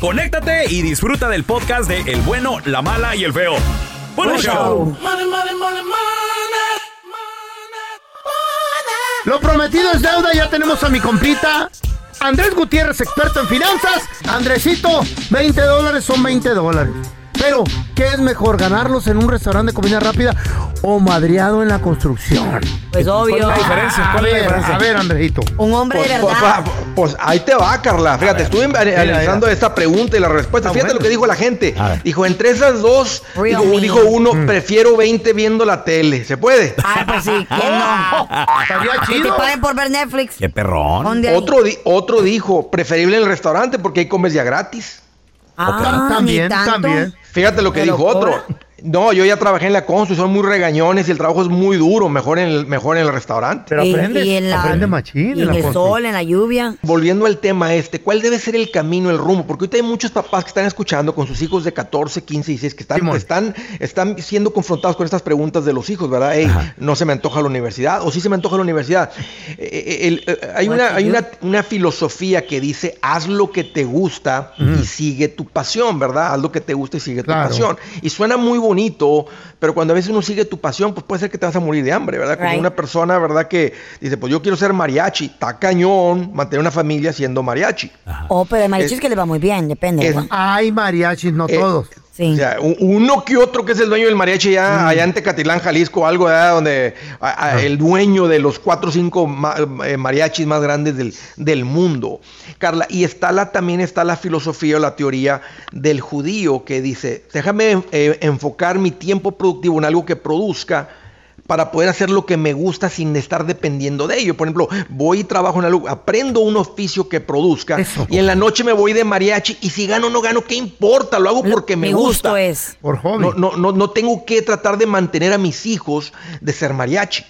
conéctate y disfruta del podcast de El bueno, la mala y el feo. ¡Buen show! Lo prometido es deuda, ya tenemos a mi compita. Andrés Gutiérrez, experto en finanzas. Andresito, 20 dólares son 20 dólares. Pero, ¿qué es mejor, ganarlos en un restaurante de comida rápida o madreado en la construcción? Pues obvio. ¿Cuál es la diferencia? ¿Cuál a, es la ver, diferencia? a ver, Andrejito. Un hombre de Pues, verdad. pues, pues, ahí te va, Carla. Fíjate, estuve analizando esta pregunta y la respuesta. Ah, Fíjate bueno. lo que dijo la gente. Dijo, entre esas dos, dijo, dijo uno, Mm. prefiero 20 viendo la tele. ¿Se puede? Ay, pues sí, ¿quién no? Estaría Que te chido. paguen por ver Netflix. ¡Qué perrón! Otro, di- otro dijo, preferible en el restaurante porque ahí comes ya gratis. Ah, También, ni tanto. también. Fíjate lo que ¿Me lo dijo otro. No, yo ya trabajé en la constru, son muy regañones y el trabajo es muy duro, mejor en el, mejor en el restaurante. Pero Y- aprendes, y en la- aprende machín. Y en la el constru- sol, en la lluvia. Volviendo al tema este, ¿cuál debe ser el camino, el rumbo? Porque ahorita hay muchos papás que están escuchando con sus hijos de 14, 15 y 16 que están, están, están siendo confrontados con estas preguntas de los hijos, ¿verdad? Ey, no se me antoja la universidad, o sí se me antoja la universidad. Eh, eh, el- eh, hay una, hay una, una filosofía que dice, haz lo que te gusta y sigue tu pasión, ¿verdad? Haz lo que te gusta y sigue Claro. tu pasión. Y suena muy bonito, pero cuando a veces uno sigue tu pasión, pues puede ser que te vas a morir de hambre, ¿verdad? Como Right. una persona, ¿verdad? Que dice, pues yo quiero ser mariachi, está cañón, mantener una familia siendo mariachi. Oh, pero hay mariachis Es- que le va muy bien, depende. es- ¿verdad? Hay mariachis, no Eh, todos. Sí. O sea, uno que otro que es el dueño del mariachi allá, allá en Tecatilán, Jalisco, algo ¿verdad? donde a- a- el dueño de los cuatro o cinco ma- eh, mariachis más grandes del, del mundo. Carla, y está la, también está la filosofía o la teoría del judío que dice, déjame eh, enfocar mi tiempo productivo en algo que produzca para poder hacer lo que me gusta sin estar dependiendo de ello. Por ejemplo, voy y trabajo en algo, aprendo un oficio que produzca Eso. y en la noche me voy de mariachi y si gano o no gano, ¿qué importa? Lo hago porque me Mi gusta. gusto es. Por hobby. No, no, no, no tengo que tratar de mantener a mis hijos de ser mariachi.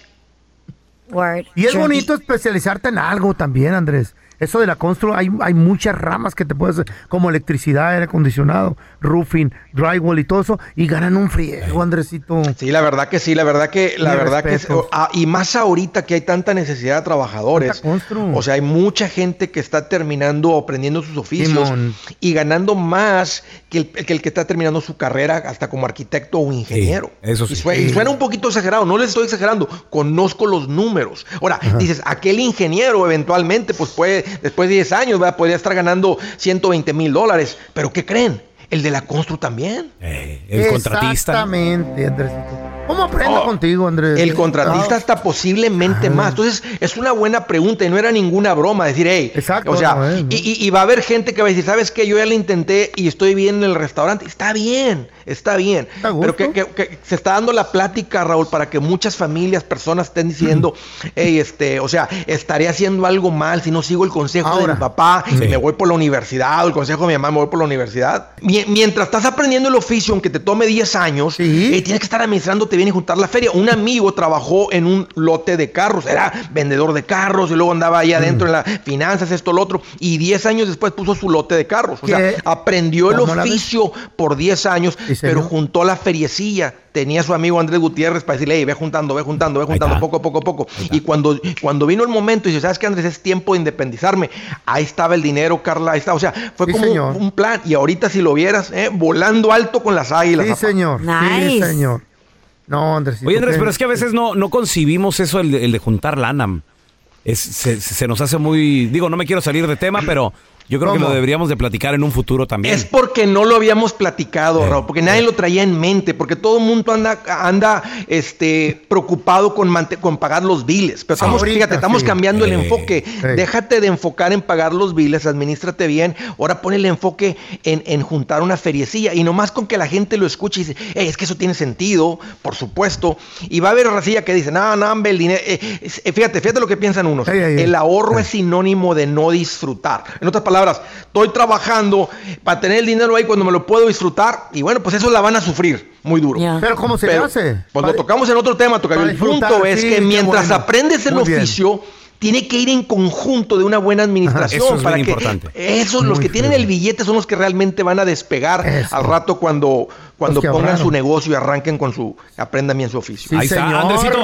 Word. Y es Sure. bonito especializarte en algo también, Andrés. Eso de la constru, hay, hay muchas ramas que te puedes hacer, como electricidad, aire acondicionado, roofing, drywall y todo eso, y ganan un friego, Andresito. Sí, la verdad que sí, la verdad que, la verdad que, ah, y más ahorita que hay tanta necesidad de trabajadores. O sea, hay mucha gente que está terminando o aprendiendo sus oficios Simón. y ganando más que el, que el que está terminando su carrera hasta como arquitecto o ingeniero. eso sí. Y suena un poquito exagerado, no les estoy exagerando, conozco los números. Ahora, dices, aquel ingeniero eventualmente, pues puede, después de 10 años, ¿verdad? podría estar ganando 120 mil dólares. Pero ¿qué creen? El de la constru también. Eh, el contratista. Exactamente, Andresito. ¿Cómo aprendo Oh, contigo, Andrés? El contratista hasta posiblemente más. Entonces, es una buena pregunta y no era ninguna broma decir, hey, Exacto, o sea, no es, ¿no? y, y- y va a haber gente que va a decir, ¿sabes qué? Yo ya lo intenté y estoy bien en el restaurante. Está bien, está bien. Pero que, que- que se está dando la plática, Raúl, para que muchas familias, personas estén diciendo, hey, este, o sea, estaré haciendo algo mal si no sigo el consejo de mi papá, Sí. me voy por la universidad, o el consejo de mi mamá, me voy por la universidad. Mie- mientras estás aprendiendo el oficio, aunque te tome 10 años, Sí. eh, tienes que estar administrando te viene a juntar la feria. Un amigo trabajó en un lote de carros, era vendedor de carros y luego andaba ahí adentro en las finanzas, esto, lo otro. Y 10 años después puso su lote de carros. O sea, aprendió el oficio por 10 años, Sí, pero juntó la feriecilla. Tenía su amigo Andrés Gutiérrez para decirle, "Ey, ve juntando, ve juntando, ve juntando, poco a poco, poco. Y cuando, cuando vino el momento, y dice, ¿sabes qué, Andrés? Es tiempo de independizarme. Ahí estaba el dinero, Carla, ahí está. O sea, fue Sí, como un plan. Y ahorita si lo eh, volando alto con las águilas. Sí, papá. señor. Sí, señor. No, Andresito. Oye, Andrés, pero es que a veces no, no concibimos eso, el de, el de juntar lana. Es, se, se nos hace muy... Digo, no me quiero salir de tema, pero yo creo que lo deberíamos de platicar en un futuro también. Es porque no lo habíamos platicado, Raúl, porque nadie lo traía en mente, porque todo el mundo anda, anda este, preocupado con, mante- con pagar los biles. Pero estamos, Ahorita, fíjate, estamos sí. cambiando el Eh, enfoque. Déjate de enfocar en pagar los biles, administrate bien. Ahora pon el enfoque en, en juntar una feriecilla. Y nomás con que la gente lo escuche y dice, "Ey, es que eso tiene sentido, por supuesto. Y va a haber racilla que dice, no, no, hombre, el dinero. eh, eh, fíjate, fíjate lo que piensan unos. El ahorro es sinónimo de no disfrutar. En otras palabras, estoy trabajando para tener el dinero ahí cuando me lo puedo disfrutar y bueno, pues eso la van a sufrir muy duro. Pero ¿cómo se Pero, hace? Pues lo tocamos en otro tema, tocayo. El punto es sí, que mientras bueno. aprendes el Muy bien. oficio, tiene que ir en conjunto de una buena administración. Eso es para bien que importante. Esos, los que tienen el billete son los que realmente van a despegar Eso. al rato cuando, cuando pongan ahorraron. su negocio y arranquen con su, aprendan bien su oficio. Sí, Ahí está, señor. Andresito.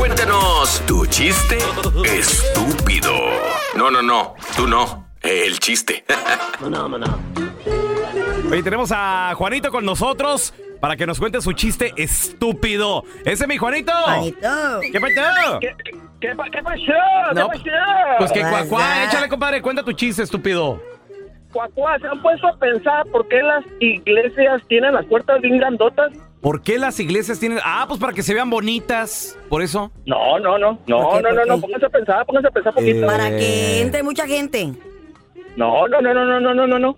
Cuéntanos tu chiste estúpido. No, no, no, tú no. El chiste. Oye, tenemos a Juanito con nosotros para que nos cuente su chiste estúpido. Ese es mi Juanito. Juanito. ¿Qué pasó? ¿Qué, qué, pa- qué pasó? No, ¿Qué pasó? Pues que cuacuá, that? échale, compadre, cuenta tu chiste estúpido. Cuacuá, ¿se han puesto a pensar por qué las iglesias tienen las puertas bien grandotas? ¿Por qué las iglesias tienen.? Ah, pues para que se vean bonitas. Por eso. No, no, no. ¿Por No, qué, no, no, no. Pónganse a pensar, pónganse a pensar poquito. Eh. Para que entre mucha gente. No, no, no, no, no, no, no, no, no.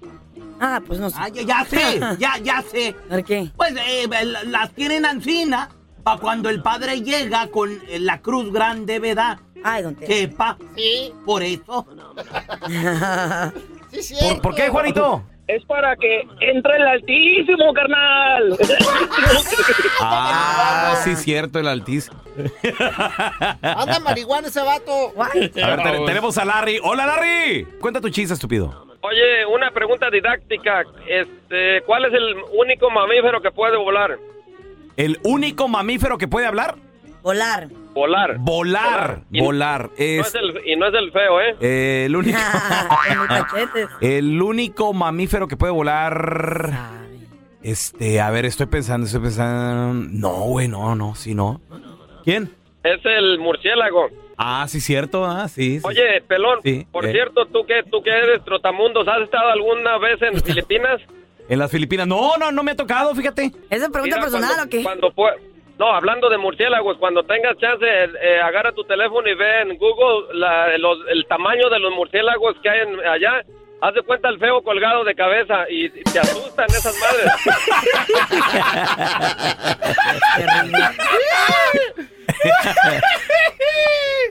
Ah, pues no sé. Ah, ya, ya sé, ya, ya sé. ¿Por qué? Pues eh, la- las tienen ancina para cuando el padre llega con eh, la cruz grande, ¿verdad? Ay, don. Sepa. Sí. Por eso. ¿Por, por qué, Juanito? Es para que entre el altísimo, carnal. Ah, sí, cierto, el altísimo. Anda marihuana ese vato. A ver, te- tenemos a Larry. ¡Hola, Larry! Cuenta tu chiste, estúpido. Oye, una pregunta didáctica. Este, ¿Cuál es el único mamífero que puede volar? ¿El único mamífero que puede hablar? Volar. Volar. Volar. Y- Volar. No Es es el- y no es el feo, ¿eh? eh, el único. El único mamífero que puede volar. Este, a ver, estoy pensando, estoy pensando. No, güey, no, no, sí, no. ¿Quién? Es el murciélago. Ah, sí, cierto, ah, sí. sí. Oye, pelón, Sí, por eh. cierto, tú que tú que eres trotamundos, ¿has estado alguna vez en Filipinas? En las Filipinas. No, no, no me ha tocado, fíjate. ¿Esa es pregunta Mira, personal cuando- o qué? Cuando pue- no, hablando de murciélagos, cuando tengas chance, eh, agarra tu teléfono y ve en Google la- los- el tamaño de los murciélagos que hay en- allá. Haz de cuenta el feo colgado de cabeza y, y te asustan esas madres.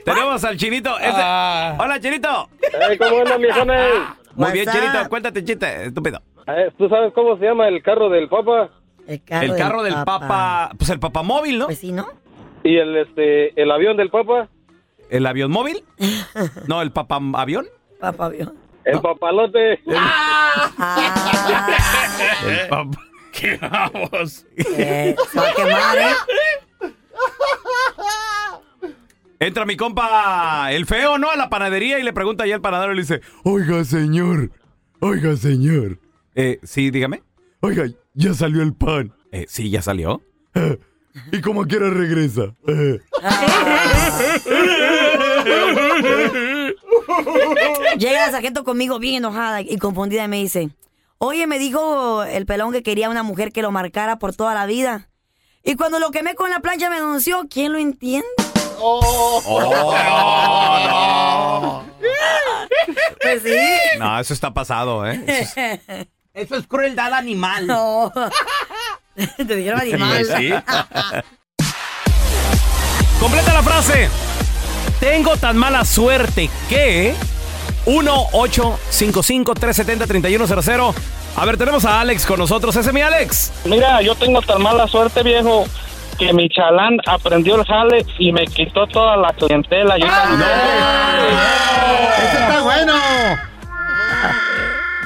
Tenemos al chinito. ese- Hola, chinito. Eh, ¿Cómo andan, viejones? Muy bien, chinito. Cuéntate, chiste, estúpido. Eh, ¿Tú sabes cómo se llama el carro del papa? El carro, el carro del papa. Pues el papamóvil, ¿no? Pues sí, ¿no? ¿Y el, este, el avión del papa? ¿El avión móvil? No, el papamavión. Papá vio. El papalote. Ah, El papa. ¿Qué vamos? eh, a quemar, ¿eh? Entra mi compa, el feo, ¿no? A la panadería y le pregunta ahí al panadero y le dice, oiga, señor, oiga, señor. Eh, sí, dígame. Oiga, ya salió el pan. Eh, sí, ya salió. y como quiera regresa. Llega la sargento conmigo bien enojada y confundida y me dice, oye, me dijo el pelón que quería una mujer que lo marcara por toda la vida. Y cuando lo quemé con la plancha me denunció, ¿quién lo entiende? Pues sí. no, eso está pasado, ¿eh? Eso es- Eso es crueldad animal. No. Te dijeron animal. Sí. Completa la frase. Tengo tan mala suerte que... 1-855-370-3100. A ver, tenemos a Alex con nosotros. Ese es mi Alex. Mira, yo tengo tan mala suerte, viejo, que mi chalán aprendió el jale y me quitó toda la clientela. Yo ¡Ese está bueno!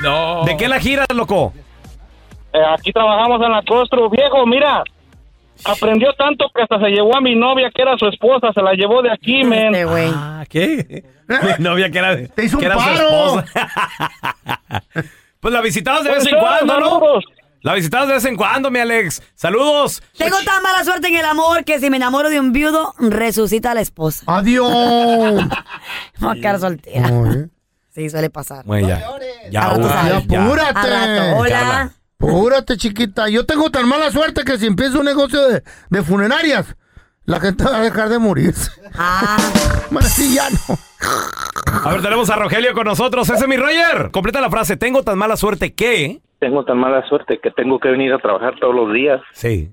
No. ¿De qué la giras, loco? Eh, aquí trabajamos en la costru, viejo, mira. Aprendió tanto que hasta se llevó a mi novia, que era su esposa, se la llevó de aquí, men. Ah, ¿qué? Mi novia que era, Te hizo un que era su paro. esposa. pues la visitabas de Pues vez en sí, cuando, ¿no? saludos. La visitabas de vez en cuando, mi Alex. Saludos. Tengo tan mala suerte en el amor que si me enamoro de un viudo, resucita a la esposa. Adiós. Voy a quedar soltera. Sí, suele pasar. Bueno, ya. Ya, rato. Apúrate. Rato, hola. Apúrate, chiquita. Yo tengo tan mala suerte que si empiezo un negocio de, de funerarias, la gente va a dejar de morirse. Ah, Bueno, sí, ya no. A ver, tenemos a Rogelio con nosotros. Ese es mi Roger. Completa la frase. Tengo tan mala suerte que... Tengo tan mala suerte que tengo que venir a trabajar todos los días. Sí.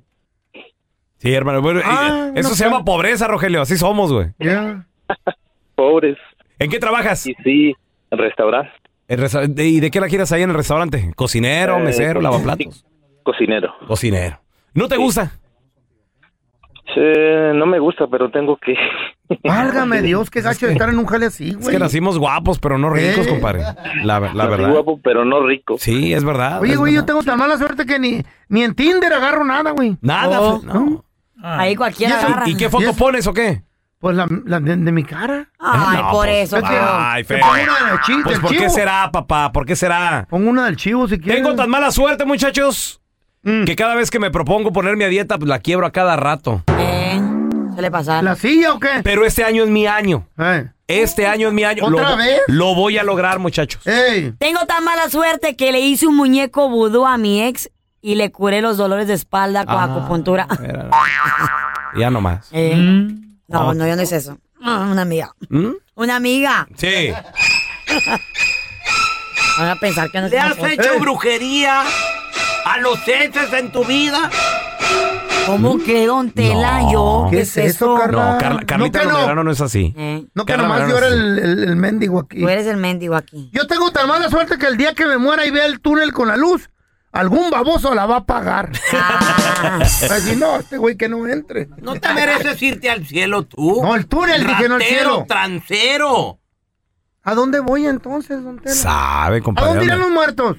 Sí, hermano. Bueno, Ah, eso no se sé. llama pobreza, Rogelio. Así somos, güey. Ya. Pobres. ¿En qué trabajas? Sí, restaurar. El resta- ¿Y de qué la quieres ahí en el restaurante? ¿Cocinero, Eh, mesero, lavaplatos? Cocinero. Cocinero. ¿No te gusta? Sí, no me gusta, pero tengo que... Válgame Dios, qué gacho de estar en un jale así, Es güey. que nacimos guapos, pero no ricos, Eh. compadre. La, la Nací verdad. guapo, pero no rico. Sí, es verdad. Oye, es güey, yo tengo tan mala suerte que ni, ni en Tinder agarro nada, güey. Nada. No. fe- no. ahí cualquiera ¿Y eso? agarra. ¿Y qué ¿Y foto pones o qué? Pues la, la de, de mi cara. Ay, No, por pues, eso. es que- feo. Ay, feo. pongo una del chi- Pues del ¿por qué será, papá? ¿Por qué será? Pongo una del chivo si quieres. Tengo tan mala suerte, muchachos, Mm. que cada vez que me propongo ponerme a dieta, pues la quiebro a cada rato. Eh, suele pasar. ¿La silla o qué? Pero este año es mi año. Eh. Este año es mi año. ¿Otra lo, vez? Lo voy a lograr, muchachos. Ey. Tengo tan mala suerte que le hice un muñeco vudú a mi ex y le curé los dolores de espalda con Ah. acupuntura. Mira, Ya nomás. Eh, Mm. No, no, yo no hice eso. Ah, Una amiga. ¿Mm? Una amiga. Sí. Van a pensar que no ¿Le has hecho Eh. brujería a los exes en tu vida? ¿Cómo que, don Tela? No. Yo, ¿Qué es eso, Carla? No, Carla- Carlita No que no. No es así. Eh, No que Carla nomás yo era el, el, el mendigo aquí. tú eres el mendigo aquí. Yo tengo tan mala suerte que el día que me muera y vea el túnel con la luz, algún baboso la va a pagar. Ah, Así no, este güey que no entre. ¿No te mereces irte al cielo tú? No, el túnel, dije, no el Ratero, cielo. transero. ¿A dónde voy entonces, don Tela? Sabe, ¿A compadre. dónde irán los muertos?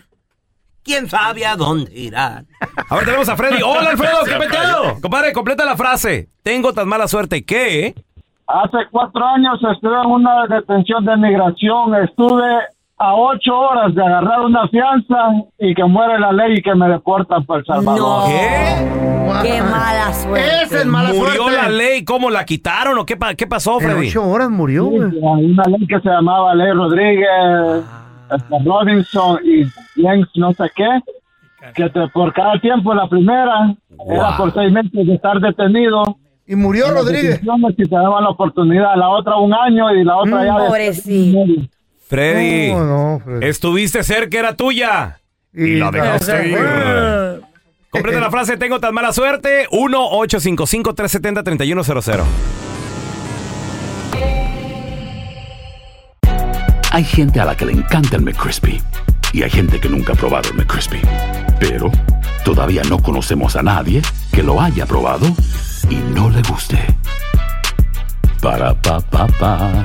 ¿Quién sabe a dónde irán? A ver, tenemos a Freddy. Hola, Alfredo, ¿qué peteo? Compadre, completa la frase. Tengo tan mala suerte que... Hace cuatro años estuve en una detención de migración. Estuve a ocho horas de agarrar una fianza y que muere la ley y que me deportan para El Salvador. No. ¿Qué? qué mala suerte. Esa es mala ¿Murió suerte. la ley? ¿Cómo la quitaron o qué, pa- qué pasó, En Freddy? ocho horas murió, güey. Hay una ley que se llamaba Ley Rodríguez, este, Robinson y Lenz no sé qué, que te- por cada tiempo la primera era Wow. por seis meses de estar detenido. Y murió Rodríguez. Si te daban la oportunidad, la otra un año y la otra Mm, ya pobrecito. Freddy, No, no, Freddy. estuviste cerca, era tuya. Y la dejaste ir. Completa la frase, tengo tan mala suerte. 1-855-370-3100. Hay gente a la que le encanta el McCrispy y hay gente que nunca ha probado el McCrispy. Pero todavía no conocemos a nadie que lo haya probado y no le guste. Para pa pa pa.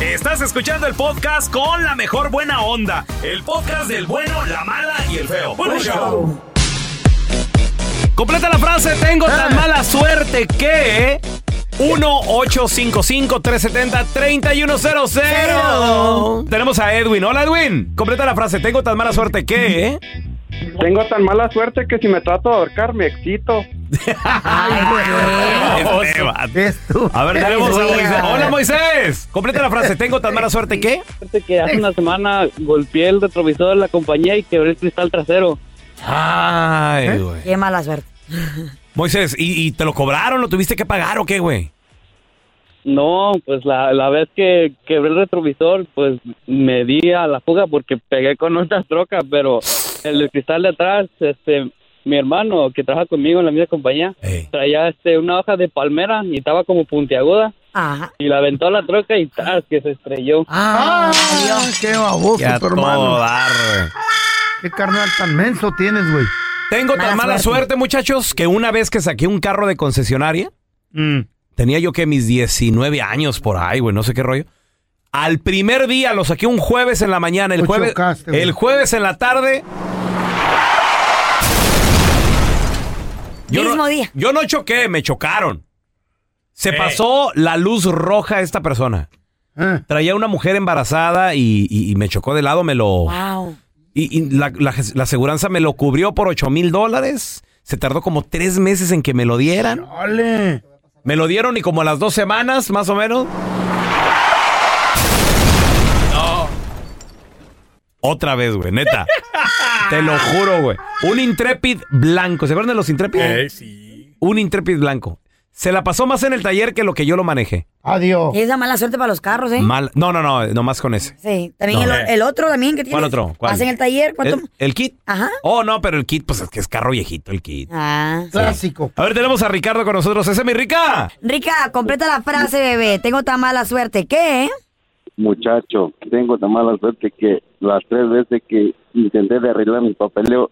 Estás escuchando el podcast con la mejor buena onda. El podcast del bueno, la mala y el feo. Bueno, show. Completa la frase, tengo tan mala suerte que... 1-855-370-3100. Tenemos a Edwin. Hola, Edwin. Completa la frase, tengo tan mala suerte que... Tengo tan mala suerte que si me trato de ahorcar me excito. Este. A ver, tenemos a Moisés. Hola, Moisés. Completa la frase, tengo tan mala suerte que... Fíjate que hace una semana golpeé el retrovisor de la compañía y quebré el cristal trasero. Ay, güey. Qué mala suerte. Moisés, ¿y, y te lo cobraron? ¿Lo tuviste que pagar o qué, güey? No, pues la, la vez que quebré el retrovisor, pues me di a la fuga porque pegué con otra troca, pero el cristal de atrás, este, mi hermano que trabaja conmigo en la misma compañía, traía este una hoja de palmera y estaba como puntiaguda. Ajá. Y la aventó a la troca y ¡tas! que se estrelló. ¡Ah! ¡Qué baboso, tu hermano! dar. ¿Qué carnal tan menso tienes, güey? Tengo tan mala suerte. muchachos, que una vez que saqué un carro de concesionaria, tenía yo que mis 19 años por ahí, güey, no sé qué rollo. Al primer día lo saqué un jueves en la mañana, el Lo jueves, el jueves en la tarde. Yo Mismo no, día. Yo no choqué, me chocaron. Se pasó la luz roja a esta persona. Eh. Traía una mujer embarazada y, y- y me chocó de lado, me lo... Wow. Y, y la, la, la aseguranza me lo cubrió por 8 mil dólares. Se tardó como tres meses en que me lo dieran. ¡Ole! Me lo dieron y como a las dos semanas, más o menos. Otra vez, güey, neta. Te lo juro, güey. Un Intrepid blanco. ¿Se acuerdan de los Intrepid? sí. Un Intrepid blanco. Se la pasó más en el taller que lo que yo lo manejé. Adiós. Es la mala suerte para los carros, ¿eh? Mal. No, no, no, nomás con ese. Sí. También No. el, el otro también que tiene. ¿Cuál otro? ¿Cuál? Hacen el taller. ¿Cuánto? ¿El, el kit? Ajá. Oh, no, pero el kit, pues es que es carro viejito el kit. Ah. Clásico. A ver, tenemos a Ricardo con nosotros. ¡Ese es mi Rica! Rica, completa la frase, bebé. Tengo tan mala suerte que... Muchacho, tengo tan mala suerte que las tres veces que intenté de arreglar mi papeleo,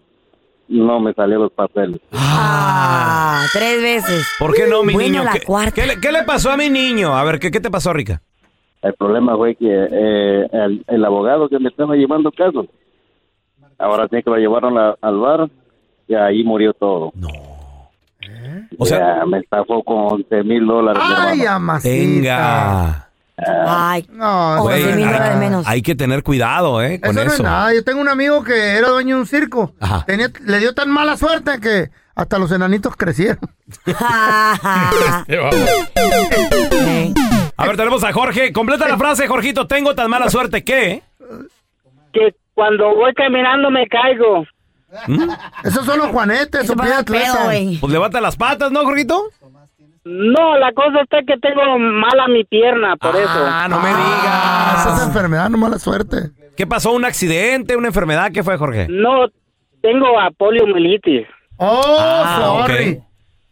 no me salieron los papeles. Ah, tres veces. ¿Por qué no, mi Bueno, niño? la ¿Qué, cuarta. qué le, qué le pasó a mi niño? A ver, ¿qué, qué te pasó, Rica? El problema fue que eh, el, el abogado que me estaba llevando caso, ahora sí que lo llevaron a- al bar y ahí murió todo. No. O sea, me estafó con 11 mil dólares. ¡Ay, amacita! Venga. Ay, No, Güey, nada. menos. hay que tener cuidado, ¿eh? Con Eso eso. no es nada. Yo tengo un amigo que era dueño de un circo. Ajá. Tenía- le dio tan mala suerte que hasta los enanitos crecieron. A ver, tenemos a Jorge. Completa la frase, Jorgito. Tengo tan mala suerte que... Que cuando voy caminando me caigo. Esos son los juanetes, o pie atleta. Pues levanta las patas, ¿no, Jorgito? No, la cosa está que tengo mala mi pierna, por eso. Ah, no me Ah, esa es digas. enfermedad, no mala suerte. ¿Qué pasó? ¿Un accidente? ¿Una enfermedad? ¿Qué fue, Jorge? No, tengo a poliomielitis. Oh, Ah, ok.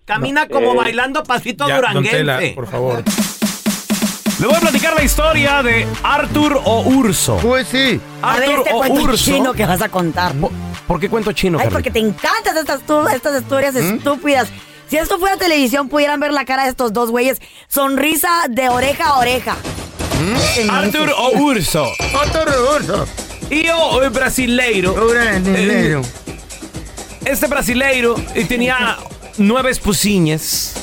Camina como Eh, bailando pasito ya, don duranguense. Tela, por favor. Le voy a platicar la historia de Arthur o Urso. Pues sí. A ver Arthur este o Urso. chino que vas a contar. ¿Por qué cuento chino, Ay, Carlita? porque te encantan estas, tu- estas historias ¿Mm? estúpidas. Si esto fuera televisión, pudieran ver la cara de estos dos güeyes. Sonrisa de oreja a oreja. ¿Mm? Arthur o Urso. Arthur o Urso. Io, el brasileiro. Brasileiro. Eh, Este brasileiro tenía nueve esposinhas.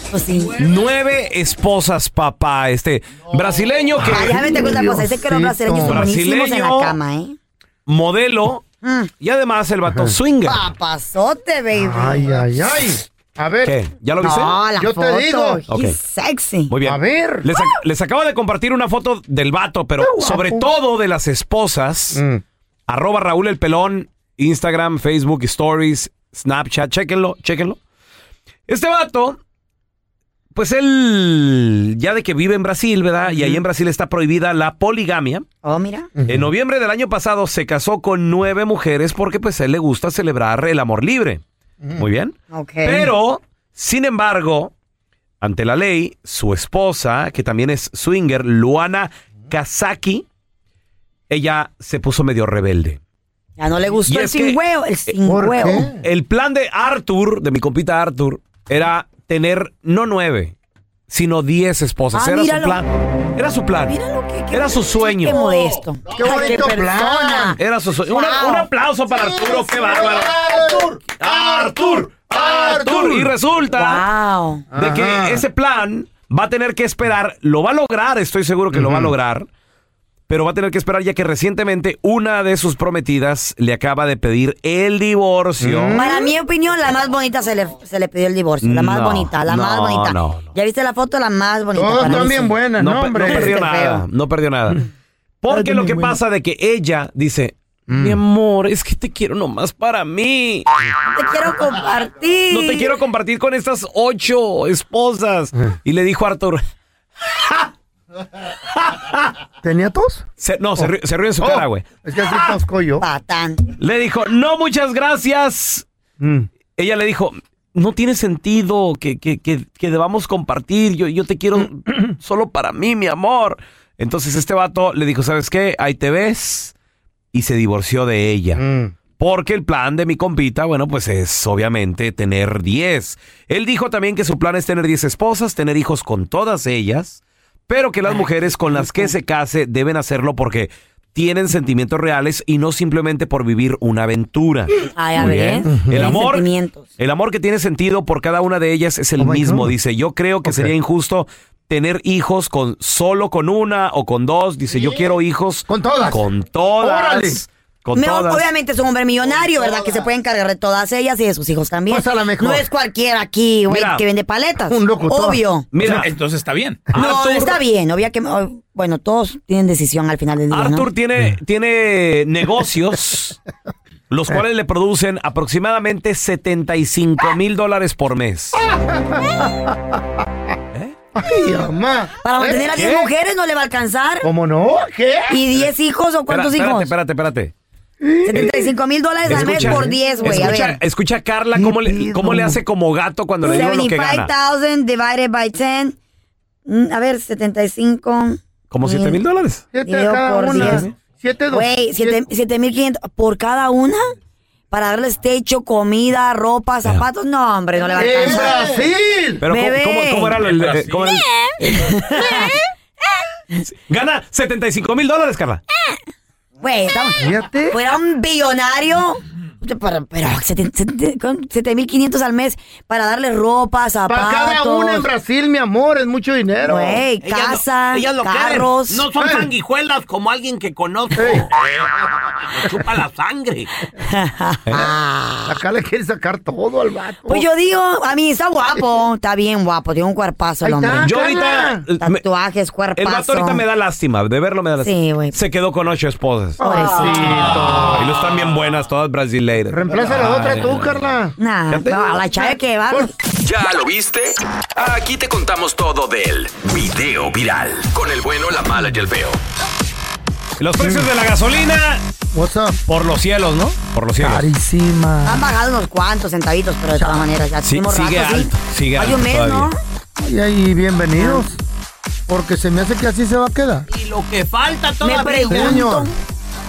Nueve esposas, papá. Este brasileño que. Ay, déjame te cuento una cosa. Dice que los brasileños son buenísimos en la Brasileño, cama, ¿eh? modelo. Y además el vato swinger. Papazote, baby. Ay, ay, ay. A ver. ¿Qué? ¿Ya lo viste? No, la Yo foto. te digo. He's Ok. sexy. Muy bien. A ver. Les, ac- les acabo de compartir una foto del vato, pero sobre todo de las esposas. Mm. Arroba Raúl el Pelón, Instagram, Facebook, Stories, Snapchat. Chéquenlo, chéquenlo. Este vato, pues él, ya de que vive en Brasil, ¿verdad? Y ahí en Brasil está prohibida la poligamia. Oh, mira. En noviembre del año pasado se casó con nueve mujeres porque pues a él le gusta celebrar el amor libre. Muy bien. Pero, sin embargo, ante la ley, su esposa, que también es swinger, Luana Kazaki, ella se puso medio rebelde. Ya no le gustó Y el es que- sin huevo. El sin ¿Por huevo. qué? El plan de Arthur, de mi compita Arthur, era tener no nueve, sino 10 esposas. Ah, Era su plan. Era su plan. Era su sueño. Qué modesto. Qué Ay, bonito persona. Era su sueño. Una- un aplauso para Arturo, qué bárbaro. Artur, Artur, Artur. Y resulta de que Ajá. ese plan va a tener que esperar, lo va a lograr, estoy seguro que lo va a lograr, pero va a tener que esperar ya que recientemente una de sus prometidas le acaba de pedir el divorcio. Para mi opinión, la más bonita se le, se le pidió el divorcio. La más No, bonita, la más no, bonita. no, ¿Ya viste la foto? La más bonita. Todas para mí, están bien sí. buenas, no, no, pe- hombre. no perdió Este nada, no perdió nada. Porque lo que pasa de que ella dice, mi amor, es que te quiero nomás para mí. Te quiero compartir. No te quiero compartir con estas ocho esposas. Y le dijo a Arthur. ¿Tenía tos? Se- no, se, ri- se rió en su Oh, cara, güey. Es que así tosco yo. Patán. Le dijo, no, muchas gracias. Ella le dijo, no tiene sentido que, que, que, que debamos compartir. Yo, yo te quiero solo para mí, mi amor. Entonces este vato le dijo, ¿sabes qué? Ahí te ves. Y se divorció de ella. Porque el plan de mi compita, bueno, pues es obviamente tener 10. Él dijo también que su plan es tener 10 esposas, tener hijos con todas ellas, pero que las mujeres con las que se case deben hacerlo porque tienen sentimientos reales y no simplemente por vivir una aventura. Ay, a Muy ver. bien. El Tienen amor, el amor que tiene sentido por cada una de ellas es el Oh my mismo. God. Dice, yo creo que sería injusto tener hijos con solo con una o con dos. Dice, yo quiero hijos con todas. Con todas. Órale. Con Me- todas. Obviamente es un hombre millonario, ¿verdad? Que se puede encargar de todas ellas y de sus hijos también. Pues a la mejor. No es cualquiera aquí, güey, Mira. que vende paletas. Un locutor. Obvio. Mira, Entonces está bien. No, Arthur- está bien. Obvio que, oh, bueno, todos tienen decisión al final del día, ¿no? Arthur tiene, tiene negocios, los cuales le producen aproximadamente 75 mil dólares por mes. Ay, mamá. Para mantener a ¿Qué? 10 mujeres no le va a alcanzar. ¿Cómo no? ¿Qué? ¿Y 10 hijos o cuántos Espera- hijos? Espérate, espérate, espérate. 75 mil dólares al mes por 10, güey. A Escucha, ver. escucha a Carla cómo le, cómo le hace como gato cuando le digo lo que gana. 75,000 divided by 10. Mm, A ver, 75. Como 7 mil dólares. Siete Dividido cada por una. 10. Siete, dos. Güey, 7500 por cada una. Para darles techo, comida, ropa, zapatos. No, hombre, no le va a ¡En alcanzar. Brasil! Pero ¿cómo, Bebé. cómo- cómo era el, eh, cómo era el- Gana 75 mil dólares, Carla. Güey, fuera un billonario. Pero, pero 7500 al mes para darle ropa, zapatos. Para cada una en Brasil, mi amor, es mucho dinero. Güey, Ellas lo- casa, ellas lo carros. quieren. No son Eh. sanguijuelas como alguien que conozco. Me chupa la sangre. Acá le quiere sacar todo al vato. Pues yo digo, a mí está guapo, está bien guapo, tiene un cuerpazo el está. hombre. Yo ahorita. me- Tatuajes, cuerpazo. el vato ahorita me da lástima. De verlo me da lástima. Sí, güey. Se quedó con ocho esposas. Pobrecito. Y no están bien buenas, todas Reemplaza la otra tú, Carla. Nah, no, a la chave que va. ¿Ya lo viste? Aquí te contamos todo del video viral. Con el bueno, la mala y el feo. Los precios de la gasolina What's up? por los cielos, ¿no? Por los cielos. Carísima. Han bajado unos cuantos centavitos, pero de todas maneras, ya Sí, tenemos sigue rato, alto, ¿sí? sigue Hay alto un mes, todavía. ¿no? Ay, ay, bienvenidos. Porque se me hace que así se va a quedar. Y lo que falta Me todavía. pregunto, Señor.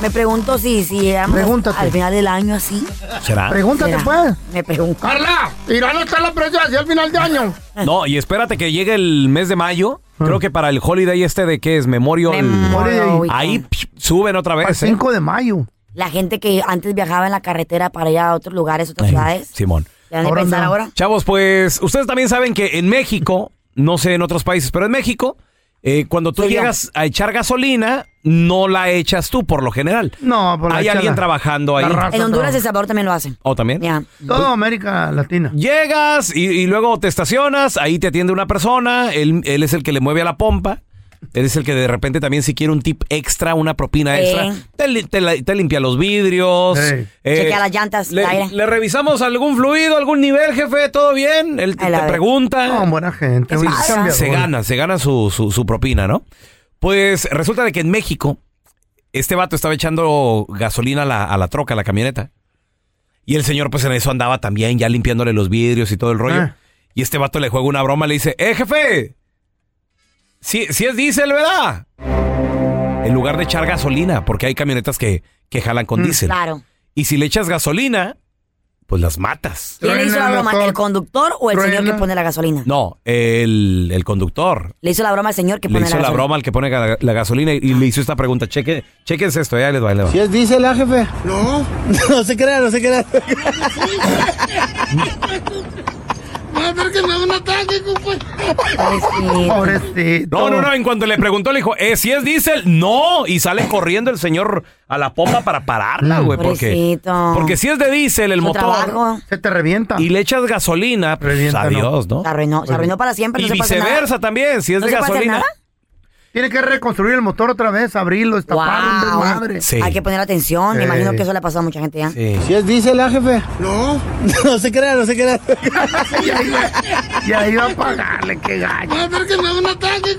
Me pregunto si, si llegamos Pregúntate. al final del año así. ¿Será? Pregúntate, ¿Será? pues. Me pregunto. Carla, irán a estar la precios así al final de año. No, y espérate que llegue el mes de mayo. Creo que para el holiday este de que es Memorial. Memorial Ahí psh, suben otra vez. ¿eh? 5 de mayo. La gente que antes viajaba en la carretera para ir a otros lugares, otras Ay, ciudades, Simón. ¿ya van a Ahora pensar no. ahora? Chavos, pues ustedes también saben que en México, no sé en otros países, pero en México, eh, cuando tú yo. llegas a echar gasolina, no la echas tú por lo general. No, por Hay alguien trabajando ahí. En Honduras, trabaja. El Salvador también lo hacen. ¿O también? Ya. Toda América Latina. Llegas y, y luego te estacionas, ahí te atiende una persona, él, él es el que le mueve a la pompa. Él es el que de repente también si quiere un tip extra, una propina Eh. extra, te, li- te la- te limpia los vidrios. Eh, Chequea las llantas, le, el aire. le revisamos algún fluido, algún nivel, jefe, ¿todo bien? Él te, Ay, la te ver. pregunta. No, buena gente. Cambiador. se gana, se gana su, su, su propina, ¿no? Pues resulta de que en México, este vato estaba echando gasolina a la, a la troca, a la camioneta. Y el señor, pues en eso andaba también, ya limpiándole los vidrios y todo el rollo. Ah. Y este vato le juega una broma, le dice, ¡eh, jefe! Si, si es diésel, ¿verdad? En lugar de echar gasolina, porque hay camionetas que, que jalan con Mm. diésel. Claro. Y si le echas gasolina, pues las matas. ¿Quién le hizo la broma? ¿El conductor o el señor que pone la gasolina? No, el, el conductor. Le hizo la broma al señor que Le pone hizo la la gasolina. broma al que pone la gasolina y, y le hizo esta pregunta. Cheque, chequense esto, ya les va, les va. ¿Si es diésel, ah, jefe? No. No se crea, no se crea. Va a ver que me da un ataque, Pobrecito. No, no, no, en cuanto le preguntó, le dijo, eh, si es diésel, no. Y sale corriendo el señor a la pompa para pararla, güey. Porque, Pobrecito. porque si es de diésel el Su motor trabajo. Se te revienta. y le echas gasolina, pues Revienta, adiós, ¿no? Se arruinó, se arruinó para siempre. Y no se viceversa nada. también, si es ¿No de se gasolina. nada? Tiene que reconstruir el motor otra vez, abrirlo, destaparlo, un Wow. desmadre. Sí. Hay que poner atención. Me Sí. imagino que eso le ha pasado a mucha gente ya. Sí. ¿Si es diésel, ah, jefe? No. No se crea, no se crea. ya, iba, ya iba a pagarle, qué gacho. Va a ver que me da un ataque,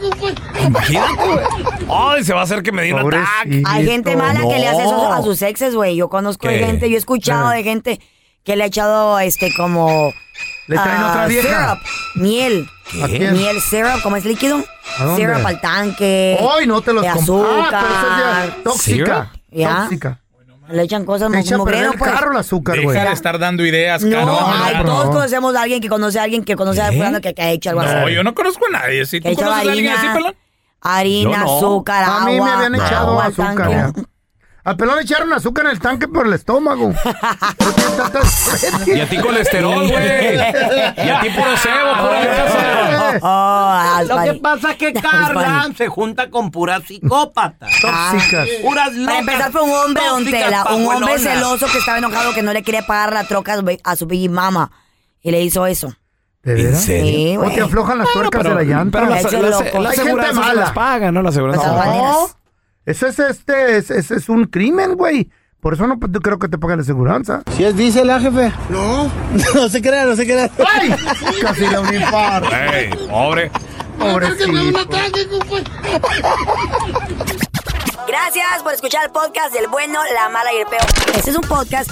Imagínate, güey. Ay, se va a hacer que me dé un ataque. Hay gente mala que le hace eso a sus exes, güey. Yo conozco de ¿Qué? gente, yo he escuchado de gente que le ha echado este como Le traen ah, otra vieja. syrup, miel. ¿A quién? Miel syrup, como es líquido. ¿A dónde? Syrup al tanque. Ay, no te los azúcar. Ah, pero eso es ya tóxica. Ya. Tóxica. Le echan cosas Te echa el pues. carro el azúcar, güey. Deja de estar dando ideas, No, Carla. ay, todos conocemos a alguien que conoce a alguien que conoce a fulano que, que ha hecho algo así. No, yo no conozco a nadie. Si tú conoces a alguien harina, así, pelón. Harina, no. azúcar, agua. A mí me habían echado agua al azúcar. Al pelón le echaron azúcar en el tanque por el estómago. Y a ti colesterol, güey. Y a ti puro cebo, pura. Oh, Lo que pasa es que Carla se junta con puras psicópatas. Tóxicas. Puras locas. Para empezar fue un hombre, don Tela, un hombre celoso que estaba enojado que no le quería pagar la troca a su, Biggie Mama. Y le hizo eso. ¿De veras? Sí, ¿O te aflojan las tuercas pero- de la llanta? pero la- la- la Hay gente mala. las paga, ¿no? La. Pues, las maneras. No, eso es este, es, es, es un crimen, güey. Por eso no pues, yo creo que te pagan la aseguranza. Si es diésel, ah, jefe. No. No se crea, no se crea. ¡Ay! Casi la un infarto. Ey, pobre. Pobrecito. ataque, Gracias por escuchar el podcast del bueno, la mala y el peor. Este es un podcast